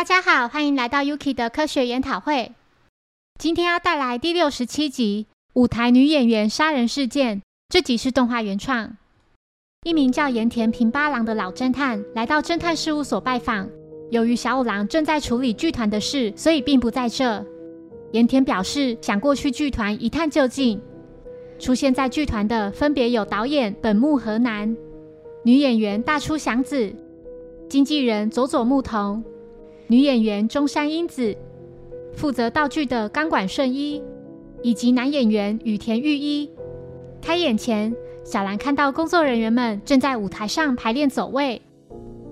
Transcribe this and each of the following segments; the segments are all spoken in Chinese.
大家好，欢迎来到 Yuki 的科学研讨会。今天要带来第六十七集《舞台女演员杀人事件》。这集是动画原创。一名叫盐田平八郎的老侦探来到侦探事务所拜访。由于小五郎正在处理剧团的事，所以并不在这。盐田表示想过去剧团一探究竟。出现在剧团的分别有导演本木和南、女演员大出祥子、经纪人佐佐木童。女演员中山英子，负责道具的钢管顺一，以及男演员羽田裕一。开演前，小兰看到工作人员们正在舞台上排练走位。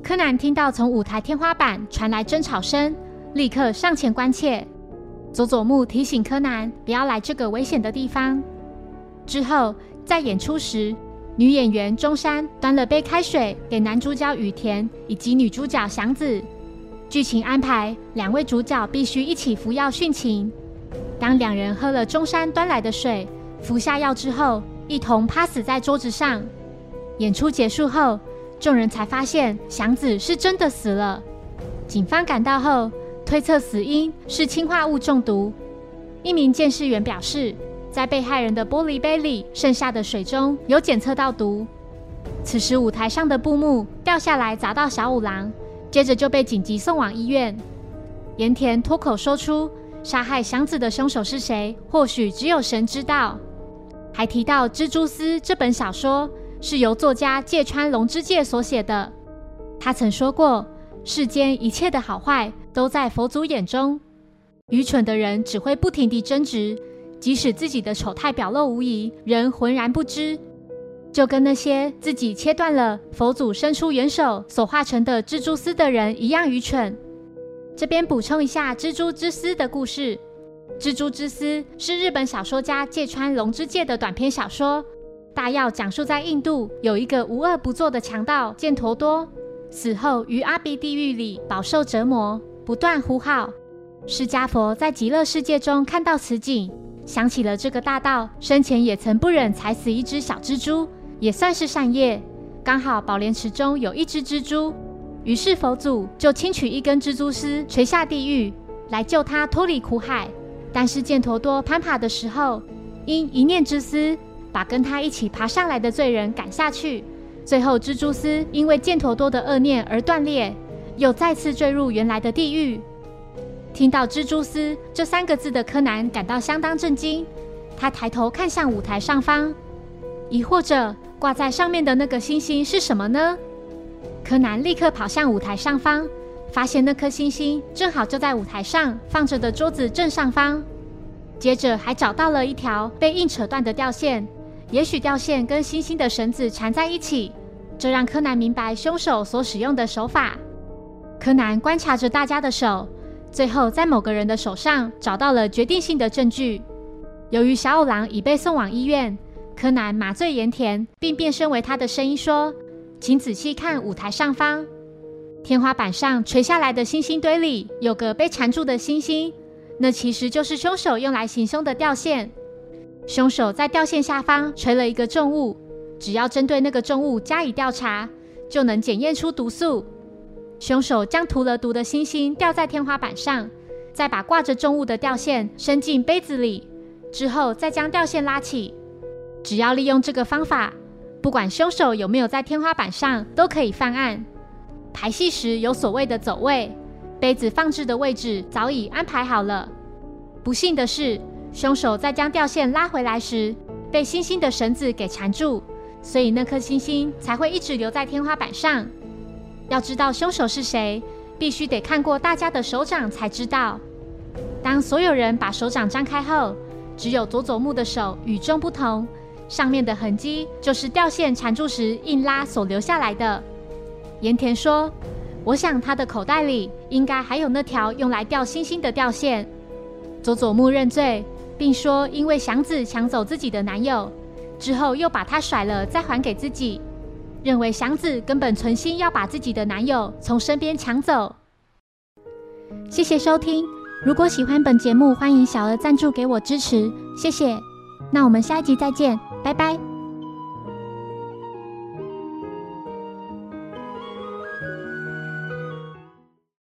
柯南听到从舞台天花板传来争吵声，立刻上前关切。佐佐木提醒柯南不要来这个危险的地方。之后，在演出时，女演员中山端了杯开水给男主角羽田以及女主角祥子。剧情安排，两位主角必须一起服药殉情。当两人喝了中山端来的水，服下药之后，一同趴死在桌子上。演出结束后，众人才发现祥子是真的死了。警方赶到后，推测死因是氰化物中毒。一名监视员表示，在被害人的玻璃杯里剩下的水中有检测到毒。此时舞台上的布幕掉下来砸到小五郎。接着就被紧急送往医院。盐田脱口说出：“杀害祥子的凶手是谁？或许只有神知道。”还提到《蜘蛛丝》这本小说是由作家芥川龙之介所写的。他曾说过：“世间一切的好坏都在佛祖眼中。愚蠢的人只会不停地争执，即使自己的丑态表露无遗，仍浑然不知。”就跟那些自己切断了佛祖伸出援手所化成的蜘蛛丝的人一样愚蠢。这边补充一下《蜘蛛之丝》的故事，《蜘蛛之丝》是日本小说家芥川龙之介的短篇小说，大要讲述在印度有一个无恶不作的强盗犍陀多，死后于阿鼻地狱里饱受折磨，不断呼号。释迦佛在极乐世界中看到此景，想起了这个大盗生前也曾不忍踩死一只小蜘蛛。也算是善业，刚好宝莲池中有一只蜘蛛，于是佛祖就轻取一根蜘蛛丝垂下地狱，来救他脱离苦海。但是犍陀多攀爬的时候，因一念之私，把跟他一起爬上来的罪人赶下去。最后蜘蛛丝因为犍陀多的恶念而断裂，又再次坠入原来的地狱。听到蜘蛛丝这三个字的柯南感到相当震惊，他抬头看向舞台上方，疑惑着。挂在上面的那个星星是什么呢？柯南立刻跑向舞台上方，发现那颗星星正好就在舞台上放着的桌子正上方。接着还找到了一条被硬扯断的吊线，也许吊线跟星星的绳子缠在一起，这让柯南明白凶手所使用的手法。柯南观察着大家的手，最后在某个人的手上找到了决定性的证据。由于小五郎已被送往医院。柯南麻醉盐田，并变身为他的声音说：“请仔细看舞台上方，天花板上垂下来的星星堆里有个被缠住的星星，那其实就是凶手用来行凶的吊线。凶手在吊线下方垂了一个重物，只要针对那个重物加以调查，就能检验出毒素。凶手将涂了毒的星星吊在天花板上，再把挂着重物的吊线伸进杯子里，之后再将吊线拉起。”只要利用这个方法，不管凶手有没有在天花板上，都可以犯案。排戏时有所谓的走位，杯子放置的位置早已安排好了。不幸的是，凶手在将吊线拉回来时，被星星的绳子给缠住，所以那颗星星才会一直留在天花板上。要知道凶手是谁，必须得看过大家的手掌才知道。当所有人把手掌张开后，只有佐佐木的手与众不同。上面的痕迹就是吊线缠住时硬拉所留下来的。盐田说：“我想他的口袋里应该还有那条用来吊星星的吊线。”佐佐木认罪，并说：“因为祥子抢走自己的男友之后，又把他甩了，再还给自己，认为祥子根本存心要把自己的男友从身边抢走。”谢谢收听。如果喜欢本节目，欢迎小额赞助给我支持，谢谢。那我们下一集再见。拜拜。